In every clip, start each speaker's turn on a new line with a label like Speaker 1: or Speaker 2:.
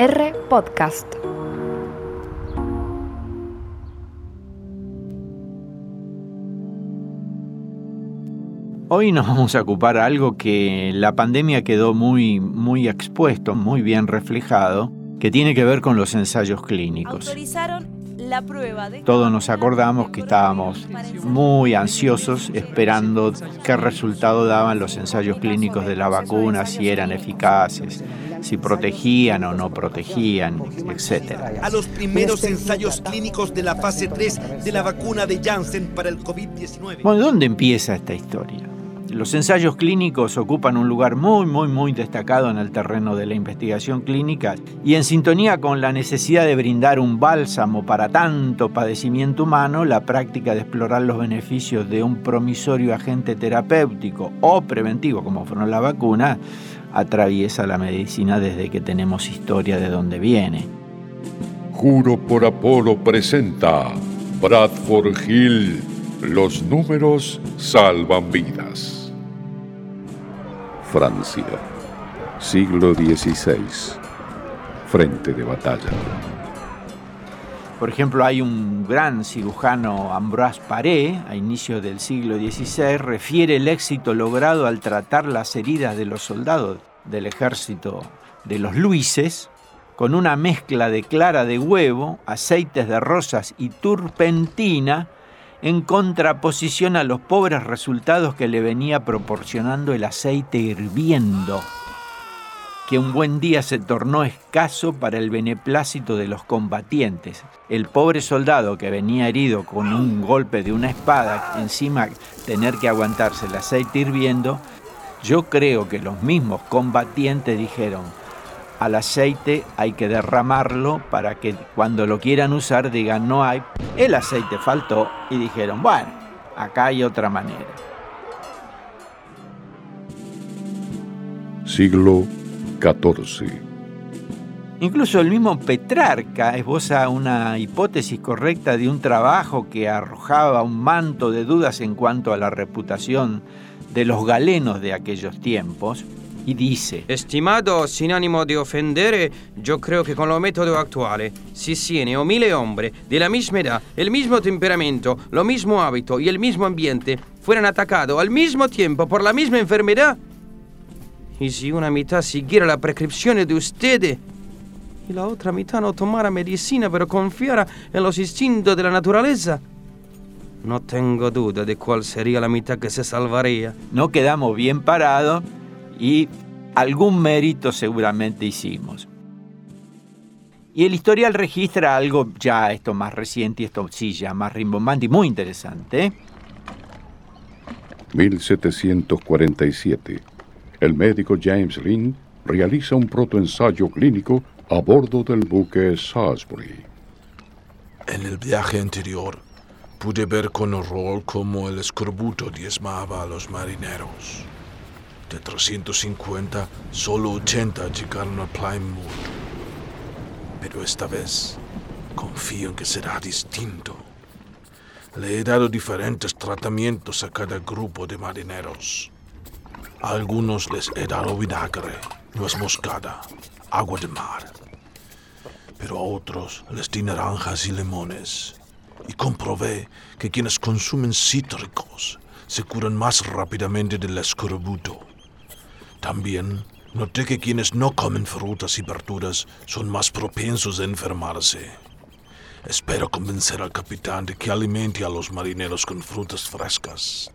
Speaker 1: R Podcast.
Speaker 2: Hoy nos vamos a ocupar algo que la pandemia quedó muy, muy expuesto, muy bien reflejado, que tiene que ver con los ensayos clínicos. Todos nos acordamos que estábamos muy ansiosos esperando qué resultado daban los ensayos clínicos de la vacuna, si eran eficaces, si protegían o no protegían, etc.
Speaker 3: A los primeros ensayos clínicos de la fase 3 de la vacuna de Janssen para el COVID-19.
Speaker 2: Bueno, ¿dónde empieza esta historia? Los ensayos clínicos ocupan un lugar muy, muy, muy destacado en el terreno de la investigación clínica y en sintonía con la necesidad de brindar un bálsamo para tanto padecimiento humano, la práctica de explorar los beneficios de un promisorio agente terapéutico o preventivo como fueron la vacuna, atraviesa la medicina desde que tenemos historia de dónde viene.
Speaker 4: Juro por Apolo presenta Bradford Hill. Los números salvan vidas. Francia, siglo XVI, frente de batalla.
Speaker 2: Por ejemplo, hay un gran cirujano, Ambroise Paré, a inicios del siglo XVI, refiere el éxito logrado al tratar las heridas de los soldados del ejército de los Luises con una mezcla de clara de huevo, aceites de rosas y turpentina en contraposición a los pobres resultados que le venía proporcionando el aceite hirviendo, que un buen día se tornó escaso para el beneplácito de los combatientes. El pobre soldado que venía herido con un golpe de una espada, encima tener que aguantarse el aceite hirviendo, yo creo que los mismos combatientes dijeron, al aceite hay que derramarlo para que cuando lo quieran usar digan no hay. El aceite faltó y dijeron, bueno, acá hay otra manera.
Speaker 4: Siglo XIV.
Speaker 2: Incluso el mismo Petrarca esboza una hipótesis correcta de un trabajo que arrojaba un manto de dudas en cuanto a la reputación de los galenos de aquellos tiempos, y dice,
Speaker 5: Estimado, sin ánimo de ofender, yo creo que con lo método actual, si cien o mil hombres de la misma edad, el mismo temperamento, lo mismo hábito y el mismo ambiente fueran atacados al mismo tiempo por la misma enfermedad, y si una mitad siguiera la prescripción de ustedes y la otra mitad no tomara medicina pero confiara en los instintos de la naturaleza, no tengo duda de cuál sería la mitad que se salvaría.
Speaker 2: No quedamos bien parados y algún mérito seguramente hicimos. Y el historial registra algo ya esto más reciente y esto sí ya más rimbombante y muy interesante.
Speaker 4: 1747. El médico James Lynn realiza un protoensayo clínico a bordo del buque Salisbury.
Speaker 6: En el viaje anterior pude ver con horror cómo el escorbuto diezmaba a los marineros. De 350, solo 80 llegaron a Plymouth. Pero esta vez confío en que será distinto. Le he dado diferentes tratamientos a cada grupo de marineros. Algunos les he vinagre, nuez moscada, agua de mar. Pero a otros les di naranjas y limones. Y comprobé que quienes consumen cítricos se curan más rápidamente del escorbuto. También noté que quienes no comen frutas y verduras son más propensos a enfermarse. Espero convencer al capitán de que alimente a los marineros con frutas frescas.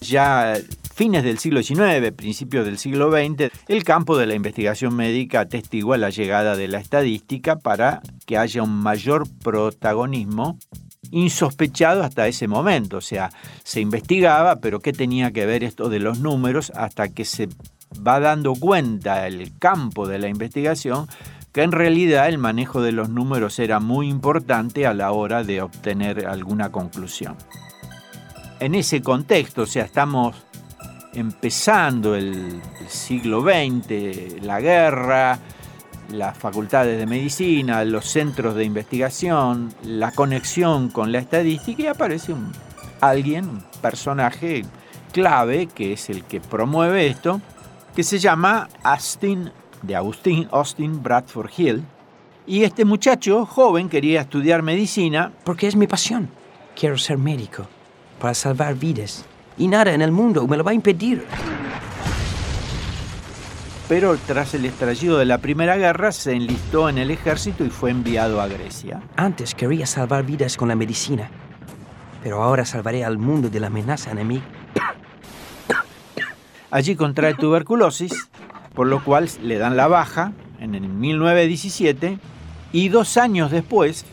Speaker 2: Ya fines del siglo XIX, principios del siglo XX, el campo de la investigación médica atestigua la llegada de la estadística para que haya un mayor protagonismo insospechado hasta ese momento. O sea, se investigaba, pero ¿qué tenía que ver esto de los números hasta que se va dando cuenta el campo de la investigación que en realidad el manejo de los números era muy importante a la hora de obtener alguna conclusión. En ese contexto, o sea, estamos empezando el, siglo XX, la guerra, las facultades de medicina, los centros de investigación, la conexión con la estadística y aparece un, alguien, un personaje clave, que es el que promueve esto, que se llama Austin de Austin Bradford Hill. Y este muchacho joven quería estudiar medicina.
Speaker 5: Porque es mi pasión. Quiero ser médico para salvar vidas. Y nada en el mundo me lo va a impedir.
Speaker 2: Pero tras el estallido de la Primera Guerra se enlistó en el ejército y fue enviado a Grecia.
Speaker 5: Antes quería salvar vidas con la medicina. Pero ahora salvaré al mundo de la amenaza enemiga.
Speaker 2: Allí contrae tuberculosis, por lo cual le dan la baja en el 1917 y dos años después,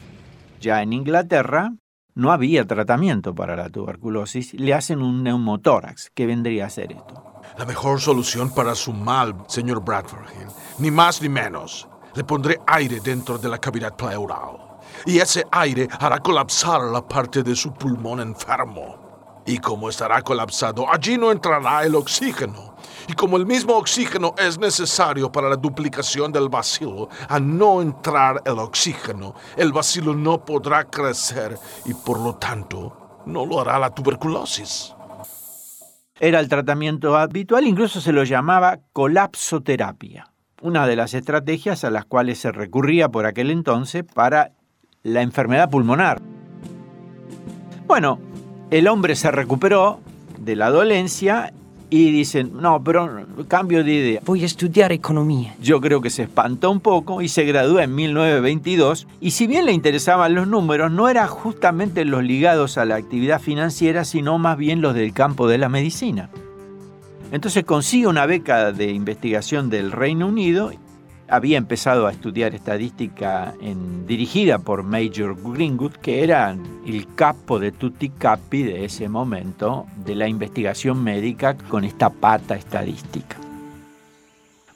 Speaker 2: ya en Inglaterra, no había tratamiento para la tuberculosis, le hacen un neumotórax. ¿Qué vendría a ser esto?
Speaker 6: La mejor solución para su mal, señor Bradford Hill, ni más ni menos. Le pondré aire dentro de la cavidad pleural. Y ese aire hará colapsar la parte de su pulmón enfermo. Y como estará colapsado, allí no entrará el oxígeno. Y como el mismo oxígeno es necesario para la duplicación del bacilo, al no entrar el oxígeno, el bacilo no podrá crecer y por lo tanto no lo hará la tuberculosis.
Speaker 2: Era el tratamiento habitual, incluso se lo llamaba colapsoterapia, una de las estrategias a las cuales se recurría por aquel entonces para la enfermedad pulmonar. Bueno, el hombre se recuperó de la dolencia y dicen, no, pero cambio de idea.
Speaker 5: Voy a estudiar economía.
Speaker 2: Yo creo que se espantó un poco y se gradúa en 1922 y si bien le interesaban los números, no eran justamente los ligados a la actividad financiera, sino más bien los del campo de la medicina. Entonces consigue una beca de investigación del Reino Unido había empezado a estudiar estadística en, dirigida por Major Greenwood, que era el capo de tutti capi de ese momento de la investigación médica con esta pata estadística.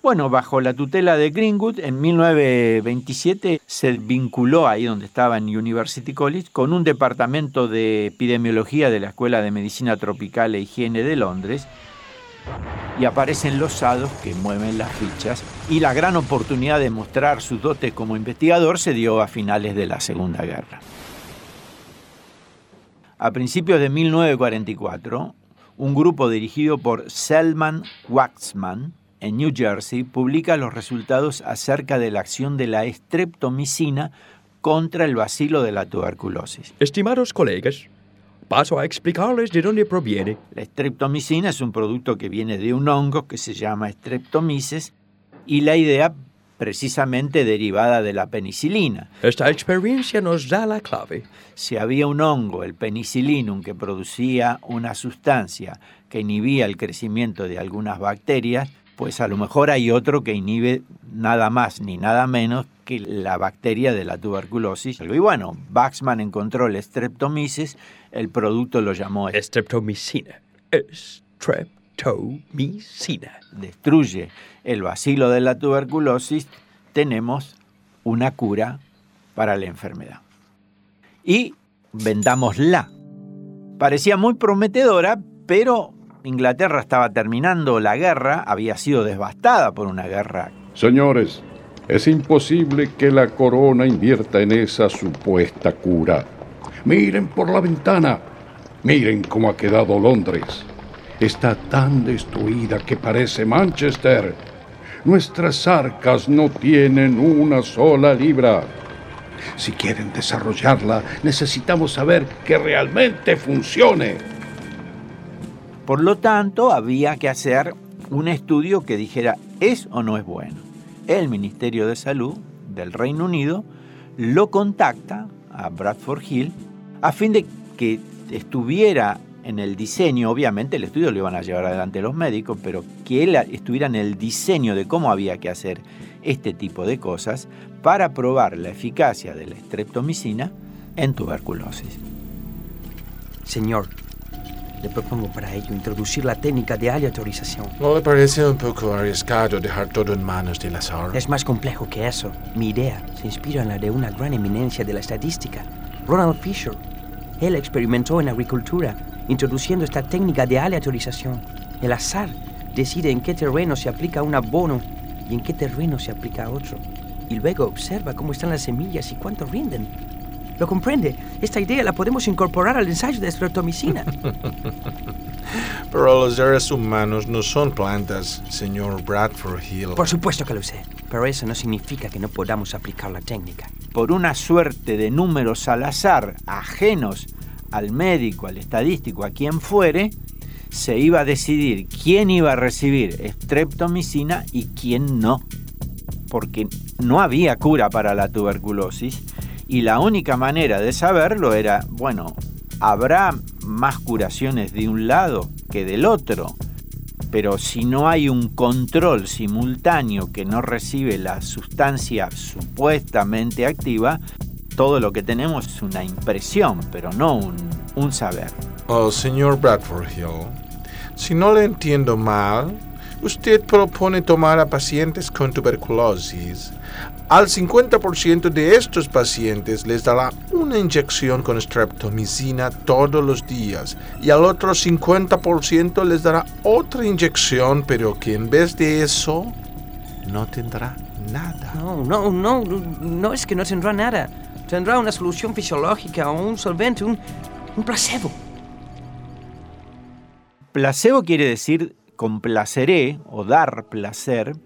Speaker 2: Bueno, bajo la tutela de Greenwood, en 1927 se vinculó ahí donde estaba en University College con un departamento de epidemiología de la Escuela de Medicina Tropical e Higiene de Londres y aparecen los sados que mueven las fichas y la gran oportunidad de mostrar su dote como investigador se dio a finales de la Segunda Guerra. A principios de 1944, un grupo dirigido por Selman Waxman en New Jersey publica los resultados acerca de la acción de la estreptomicina contra el bacilo de la tuberculosis.
Speaker 1: Estimados colegas, Paso a explicarles de dónde proviene.
Speaker 2: La streptomicina es un producto que viene de un hongo que se llama streptomyces y la idea precisamente derivada de la penicilina.
Speaker 1: Esta experiencia nos da la clave.
Speaker 2: Si había un hongo, el penicillinum, que producía una sustancia que inhibía el crecimiento de algunas bacterias, pues a lo mejor hay otro que inhibe nada más ni nada menos que la bacteria de la tuberculosis. Y bueno, Baxman encontró el streptomyces, el producto lo llamó
Speaker 1: streptomicina. Streptomicina.
Speaker 2: Destruye el bacilo de la tuberculosis, tenemos una cura para la enfermedad. Y vendámosla. Parecía muy prometedora, pero Inglaterra estaba terminando la guerra, había sido devastada por una guerra.
Speaker 4: Señores, es imposible que la corona invierta en esa supuesta cura. Miren por la ventana. Miren cómo ha quedado Londres. Está tan destruida que parece Manchester. Nuestras arcas no tienen una sola libra. Si quieren desarrollarla, necesitamos saber que realmente funcione.
Speaker 2: Por lo tanto, había que hacer un estudio que dijera es o no es bueno. El Ministerio de Salud del Reino Unido lo contacta a Bradford Hill a fin de que estuviera en el diseño, obviamente el estudio lo iban a llevar adelante los médicos, pero que él estuviera en el diseño de cómo había que hacer este tipo de cosas para probar la eficacia de la streptomicina en tuberculosis.
Speaker 5: Señor, le propongo para ello introducir la técnica de aleatorización.
Speaker 6: ¿No le parece un poco arriesgado dejar todo en manos del azar?
Speaker 5: Es más complejo que eso. Mi idea se inspira en la de una gran eminencia de la estadística, Ronald Fisher. Él experimentó en agricultura introduciendo esta técnica de aleatorización. El azar decide en qué terreno se aplica un abono y en qué terreno se aplica otro. Y luego observa cómo están las semillas y cuánto rinden. ¿Lo comprende? Esta idea la podemos incorporar al ensayo de streptomicina.
Speaker 6: Pero los seres humanos no son plantas, señor Bradford Hill.
Speaker 5: Por supuesto que lo sé, pero eso no significa que no podamos aplicar la técnica.
Speaker 2: Por una suerte de números al azar, ajenos al médico, al estadístico, a quien fuere, se iba a decidir quién iba a recibir streptomicina y quién no. Porque no había cura para la tuberculosis y la única manera de saberlo era, bueno, habrá más curaciones de un lado que del otro, pero si no hay un control simultáneo que no recibe la sustancia supuestamente activa, todo lo que tenemos es una impresión, pero no un, un saber.
Speaker 6: Oh, señor Bradford Hill, si no le entiendo mal, usted propone tomar a pacientes con tuberculosis. Al 50% de estos pacientes les dará una inyección con streptomicina todos los días y al otro 50% les dará otra inyección, pero que en vez de eso no tendrá nada.
Speaker 5: No, no, no, no es que no tendrá nada. Tendrá una solución fisiológica o un solvente, un, un placebo.
Speaker 2: Placebo quiere decir complaceré o dar placer,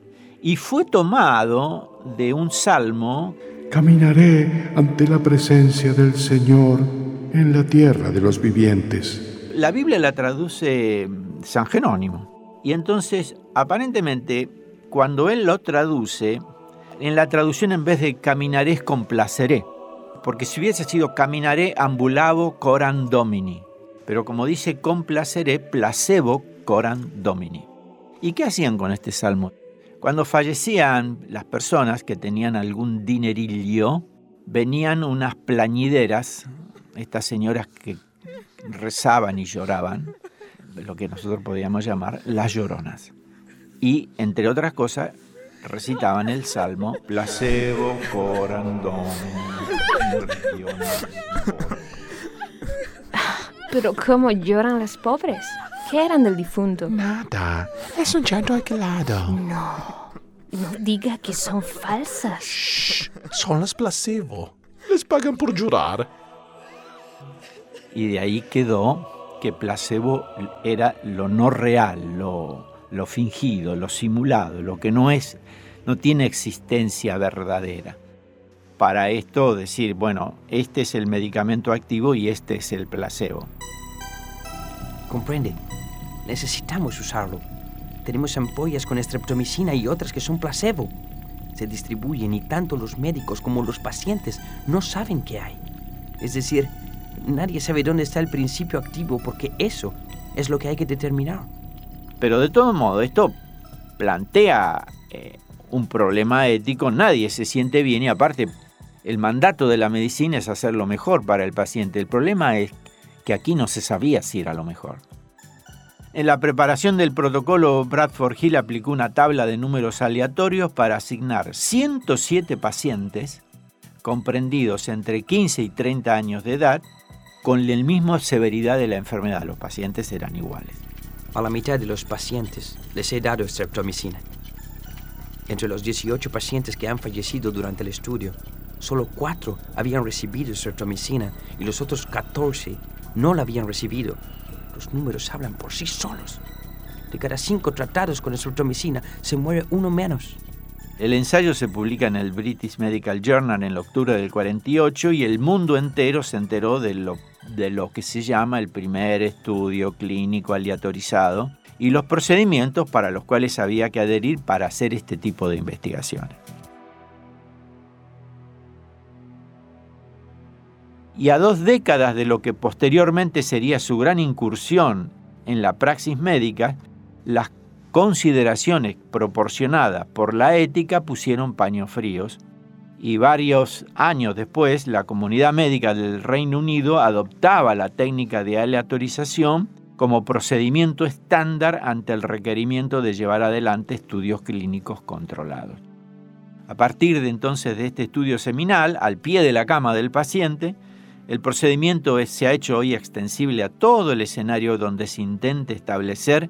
Speaker 2: y fue tomado de un salmo.
Speaker 4: Caminaré ante la presencia del Señor en la tierra de los vivientes.
Speaker 2: La Biblia la traduce San Jerónimo. Y entonces, aparentemente, cuando él lo traduce, en la traducción en vez de caminaré es complaceré. Porque si hubiese sido caminaré ambulavo coram domini. Pero como dice complaceré, placebo coram domini. ¿Y qué hacían con este salmo? Cuando fallecían las personas que tenían algún dinerillo, venían unas plañideras, estas señoras que rezaban y lloraban, lo que nosotros podíamos llamar las lloronas. Y, entre otras cosas, recitaban el salmo Placebo coram domini.
Speaker 7: Pero ¿cómo lloran las pobres? ¿Qué eran del difunto?
Speaker 6: Nada, es un llanto alquilado.
Speaker 7: No, no diga que son falsas.
Speaker 6: Shh, son las placebo. Les pagan por llorar.
Speaker 2: Y de ahí quedó que placebo era lo no real, lo, lo fingido, lo simulado, lo que no es, no tiene existencia verdadera. Para esto decir, bueno, este es el medicamento activo y este es el placebo.
Speaker 5: Comprende, necesitamos usarlo. Tenemos ampollas con streptomicina y otras que son placebo. Se distribuyen y tanto los médicos como los pacientes no saben qué hay. Es decir, nadie sabe dónde está el principio activo porque eso es lo que hay que determinar.
Speaker 2: Pero de todo modo, esto plantea eh, un problema ético. Nadie se siente bien y aparte el mandato de la medicina es hacer lo mejor para el paciente. El problema es que aquí no se sabía si era lo mejor. En la preparación del protocolo, Bradford Hill aplicó una tabla de números aleatorios para asignar 107 pacientes comprendidos entre 15 y 30 años de edad con la misma severidad de la enfermedad. Los pacientes eran iguales.
Speaker 5: A la mitad de los pacientes les he dado streptomicina. Entre los 18 pacientes que han fallecido durante el estudio, solo 4 habían recibido streptomicina y los otros 14 no la habían recibido. Los números hablan por sí solos. De cada 5 tratados con streptomicina se muere uno menos.
Speaker 2: El ensayo se publica en el British Medical Journal en octubre del 48 y el mundo entero se enteró de lo, de lo que se llama el primer estudio clínico aleatorizado y los procedimientos para los cuales había que adherir para hacer este tipo de investigaciones. Y a dos décadas de lo que posteriormente sería su gran incursión en la praxis médica, las consideraciones proporcionadas por la ética pusieron paños fríos y varios años después la comunidad médica del Reino Unido adoptaba la técnica de aleatorización como procedimiento estándar ante el requerimiento de llevar adelante estudios clínicos controlados. A partir de entonces de este estudio seminal, al pie de la cama del paciente, el procedimiento se ha hecho hoy extensible a todo el escenario donde se intente establecer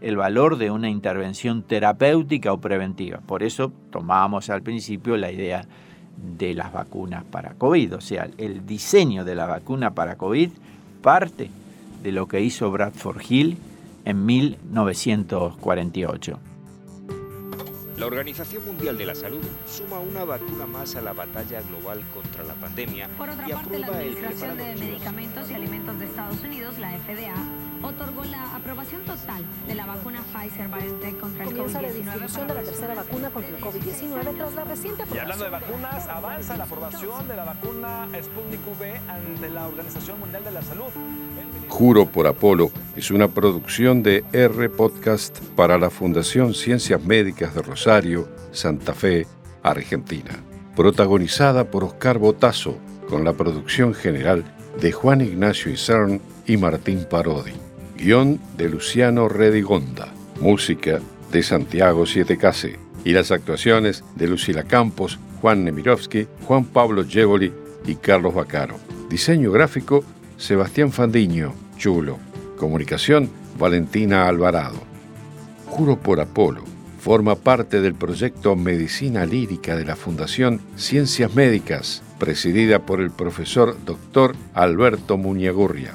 Speaker 2: el valor de una intervención terapéutica o preventiva. Por eso tomábamos al principio la idea de las vacunas para COVID. O sea, el diseño de la vacuna para COVID parte de lo que hizo Bradford Hill en 1948.
Speaker 8: La Organización Mundial de la Salud suma una vacuna más a la batalla global contra la pandemia
Speaker 9: Por otra
Speaker 8: y
Speaker 9: parte, la Administración de Medicamentos y Alimentos de Estados Unidos, la FDA, otorgó la aprobación total de la vacuna Pfizer-BioNTech contra el
Speaker 10: Comienza la
Speaker 9: COVID-19
Speaker 10: distribución de la tercera vacuna contra el COVID-19 tras la reciente
Speaker 11: Y hablando de vacunas, avanza la aprobación de la vacuna Sputnik V ante la Organización Mundial de la Salud.
Speaker 4: Juro por Apolo es una producción de R Podcast para la Fundación Ciencias Médicas de Rosario, Santa Fe, Argentina. Protagonizada por Oscar Botazo, con la producción general de Juan Ignacio Isern y Martín Parodi. Guión de Luciano Redigonda. Música de Santiago Sietecase. Y las actuaciones de Lucila Campos, Juan Nemirovsky, Juan Pablo Jevoli y Carlos Bacaro. Diseño gráfico Sebastián Fandiño, Chulo. Comunicación, Valentina Alvarado. Juro por Apolo forma parte del proyecto Medicina Lírica de la Fundación Ciencias Médicas, presidida por el profesor Dr. Alberto Muñagurria.